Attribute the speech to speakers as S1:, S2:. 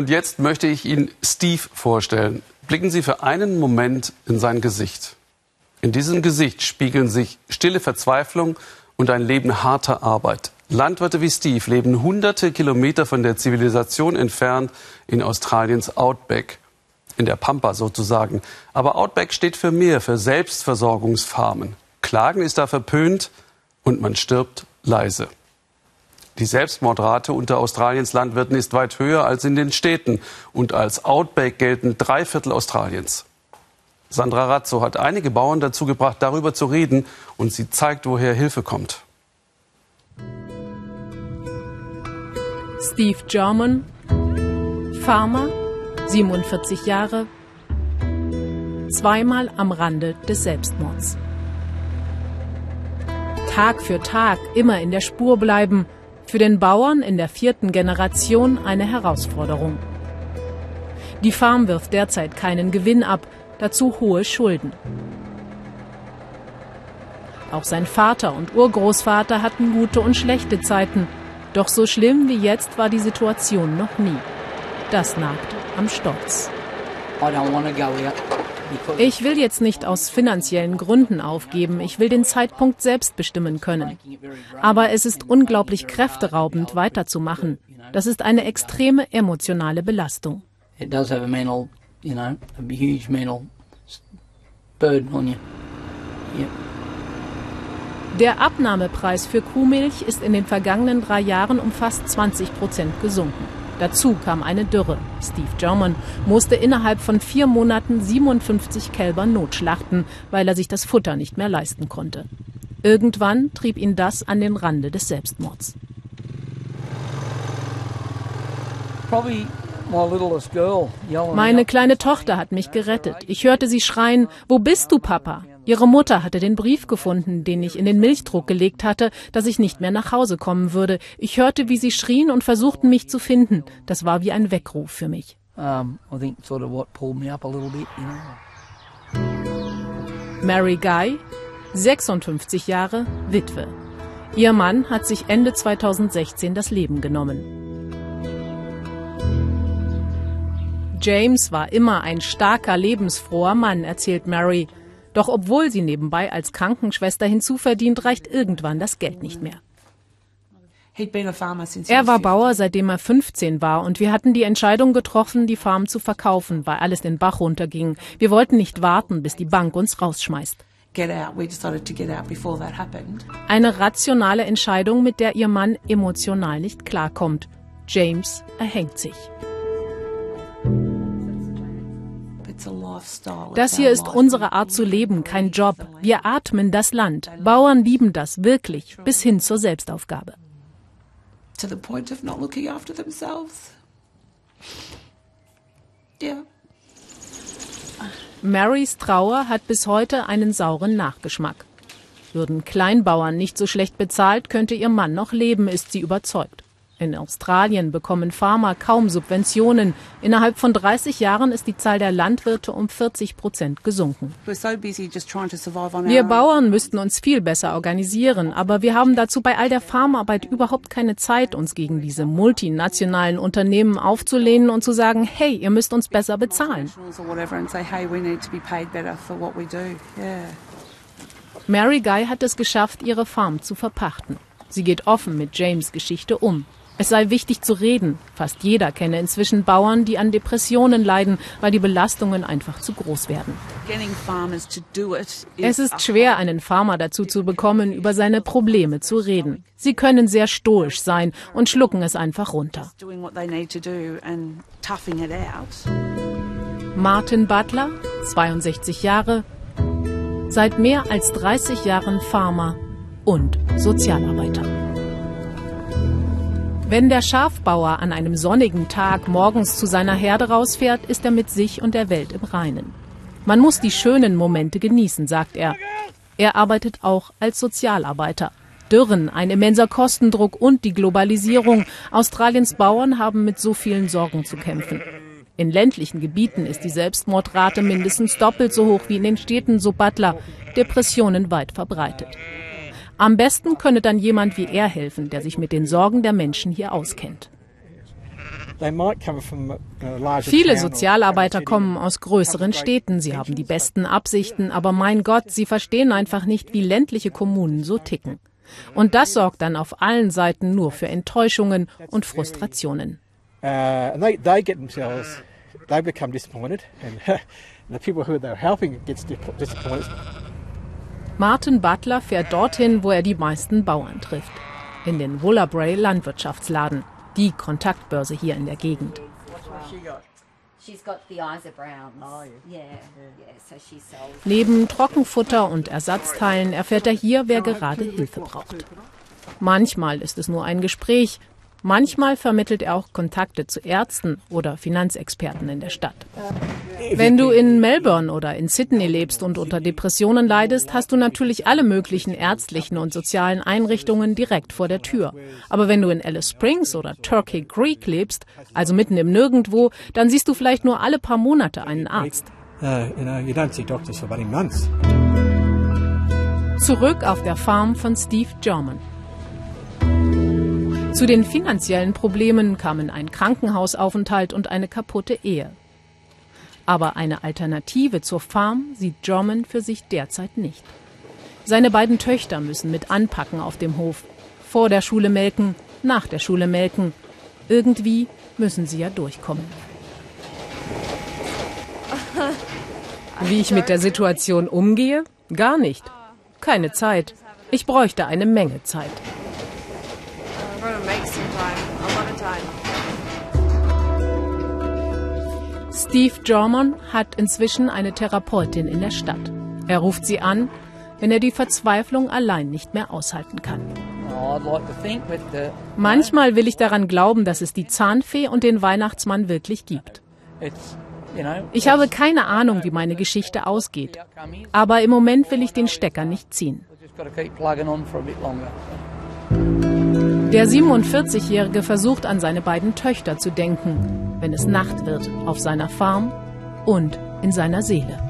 S1: Und jetzt möchte ich Ihnen Steve vorstellen. Blicken Sie für einen Moment in sein Gesicht. In diesem Gesicht spiegeln sich stille Verzweiflung und ein Leben harter Arbeit. Landwirte wie Steve leben hunderte Kilometer von der Zivilisation entfernt in Australiens Outback. In der Pampa sozusagen. Aber Outback steht für mehr, für Selbstversorgungsfarmen. Klagen ist da verpönt und man stirbt leise. Die Selbstmordrate unter Australiens Landwirten ist weit höher als in den Städten. Und als Outback gelten drei Viertel Australiens. Sandra Razzo hat einige Bauern dazu gebracht, darüber zu reden. Und sie zeigt, woher Hilfe kommt.
S2: Steve German, Farmer, 47 Jahre, zweimal am Rande des Selbstmords. Tag für Tag immer in der Spur bleiben, für den Bauern in der vierten Generation eine Herausforderung. Die Farm wirft derzeit keinen Gewinn ab, dazu hohe Schulden. Auch sein Vater und Urgroßvater hatten gute und schlechte Zeiten, doch so schlimm wie jetzt war die Situation noch nie. Das nagt am Stolz. Ich will jetzt nicht aus finanziellen Gründen aufgeben. Ich will den Zeitpunkt selbst bestimmen können. Aber es ist unglaublich kräfteraubend, weiterzumachen. Das ist eine extreme emotionale Belastung. Der Abnahmepreis für Kuhmilch ist in den vergangenen drei Jahren um fast 20 Prozent gesunken. Dazu kam eine Dürre. Steve German musste innerhalb von vier Monaten 57 Kälber notschlachten, weil er sich das Futter nicht mehr leisten konnte. Irgendwann trieb ihn das an den Rande des Selbstmords. Meine kleine Tochter hat mich gerettet. Ich hörte sie schreien, wo bist du, Papa? Ihre Mutter hatte den Brief gefunden, den ich in den Milchdruck gelegt hatte, dass ich nicht mehr nach Hause kommen würde. Ich hörte, wie sie schrien und versuchten, mich zu finden. Das war wie ein Weckruf für mich. Mary Guy, 56 Jahre, Witwe. Ihr Mann hat sich Ende 2016 das Leben genommen. James war immer ein starker, lebensfroher Mann, erzählt Mary. Doch obwohl sie nebenbei als Krankenschwester hinzuverdient, reicht irgendwann das Geld nicht mehr. Er war Bauer, seitdem er 15 war, und wir hatten die Entscheidung getroffen, die Farm zu verkaufen, weil alles den Bach runterging. Wir wollten nicht warten, bis die Bank uns rausschmeißt. Eine rationale Entscheidung, mit der ihr Mann emotional nicht klarkommt. James erhängt sich. Das hier ist unsere Art zu leben, kein Job. Wir atmen das Land. Bauern lieben das wirklich, bis hin zur Selbstaufgabe. Marys Trauer hat bis heute einen sauren Nachgeschmack. Würden Kleinbauern nicht so schlecht bezahlt, könnte ihr Mann noch leben, ist sie überzeugt. In Australien bekommen Farmer kaum Subventionen. Innerhalb von 30 Jahren ist die Zahl der Landwirte um 40 Prozent gesunken. Wir Bauern müssten uns viel besser organisieren, aber wir haben dazu bei all der Farmarbeit überhaupt keine Zeit, uns gegen diese multinationalen Unternehmen aufzulehnen und zu sagen, hey, ihr müsst uns besser bezahlen. Mary Guy hat es geschafft, ihre Farm zu verpachten. Sie geht offen mit James Geschichte um. Es sei wichtig zu reden. Fast jeder kenne inzwischen Bauern, die an Depressionen leiden, weil die Belastungen einfach zu groß werden. Es ist schwer, einen Farmer dazu zu bekommen, über seine Probleme zu reden. Sie können sehr stoisch sein und schlucken es einfach runter. Martin Butler, 62 Jahre, seit mehr als 30 Jahren Farmer und Sozialarbeiter. Wenn der Schafbauer an einem sonnigen Tag morgens zu seiner Herde rausfährt, ist er mit sich und der Welt im Reinen. Man muss die schönen Momente genießen, sagt er. Er arbeitet auch als Sozialarbeiter. Dürren, ein immenser Kostendruck und die Globalisierung. Australiens Bauern haben mit so vielen Sorgen zu kämpfen. In ländlichen Gebieten ist die Selbstmordrate mindestens doppelt so hoch wie in den Städten, so Butler. Depressionen weit verbreitet. Am besten könne dann jemand wie er helfen, der sich mit den Sorgen der Menschen hier auskennt. Viele Sozialarbeiter kommen aus größeren Städten. Sie haben die besten Absichten, aber mein Gott, sie verstehen einfach nicht, wie ländliche Kommunen so ticken. Und das sorgt dann auf allen Seiten nur für Enttäuschungen und Frustrationen. Uh, Martin Butler fährt dorthin, wo er die meisten Bauern trifft. In den Wollabray Landwirtschaftsladen, die Kontaktbörse hier in der Gegend. Neben Trockenfutter und Ersatzteilen erfährt er hier, wer gerade Hilfe braucht. Manchmal ist es nur ein Gespräch, manchmal vermittelt er auch Kontakte zu Ärzten oder Finanzexperten in der Stadt. Wenn du in Melbourne oder in Sydney lebst und unter Depressionen leidest, hast du natürlich alle möglichen ärztlichen und sozialen Einrichtungen direkt vor der Tür. Aber wenn du in Alice Springs oder Turkey Creek lebst, also mitten im Nirgendwo, dann siehst du vielleicht nur alle paar Monate einen Arzt. Uh, Zurück auf der Farm von Steve German. Zu den finanziellen Problemen kamen ein Krankenhausaufenthalt und eine kaputte Ehe. Aber eine Alternative zur Farm sieht German für sich derzeit nicht. Seine beiden Töchter müssen mit anpacken auf dem Hof. Vor der Schule melken, nach der Schule melken. Irgendwie müssen sie ja durchkommen. Wie ich mit der Situation umgehe? Gar nicht. Keine Zeit. Ich bräuchte eine Menge Zeit. Steve Jorman hat inzwischen eine Therapeutin in der Stadt. Er ruft sie an, wenn er die Verzweiflung allein nicht mehr aushalten kann. Manchmal will ich daran glauben, dass es die Zahnfee und den Weihnachtsmann wirklich gibt. Ich habe keine Ahnung, wie meine Geschichte ausgeht. Aber im Moment will ich den Stecker nicht ziehen. Der 47-Jährige versucht an seine beiden Töchter zu denken, wenn es Nacht wird auf seiner Farm und in seiner Seele.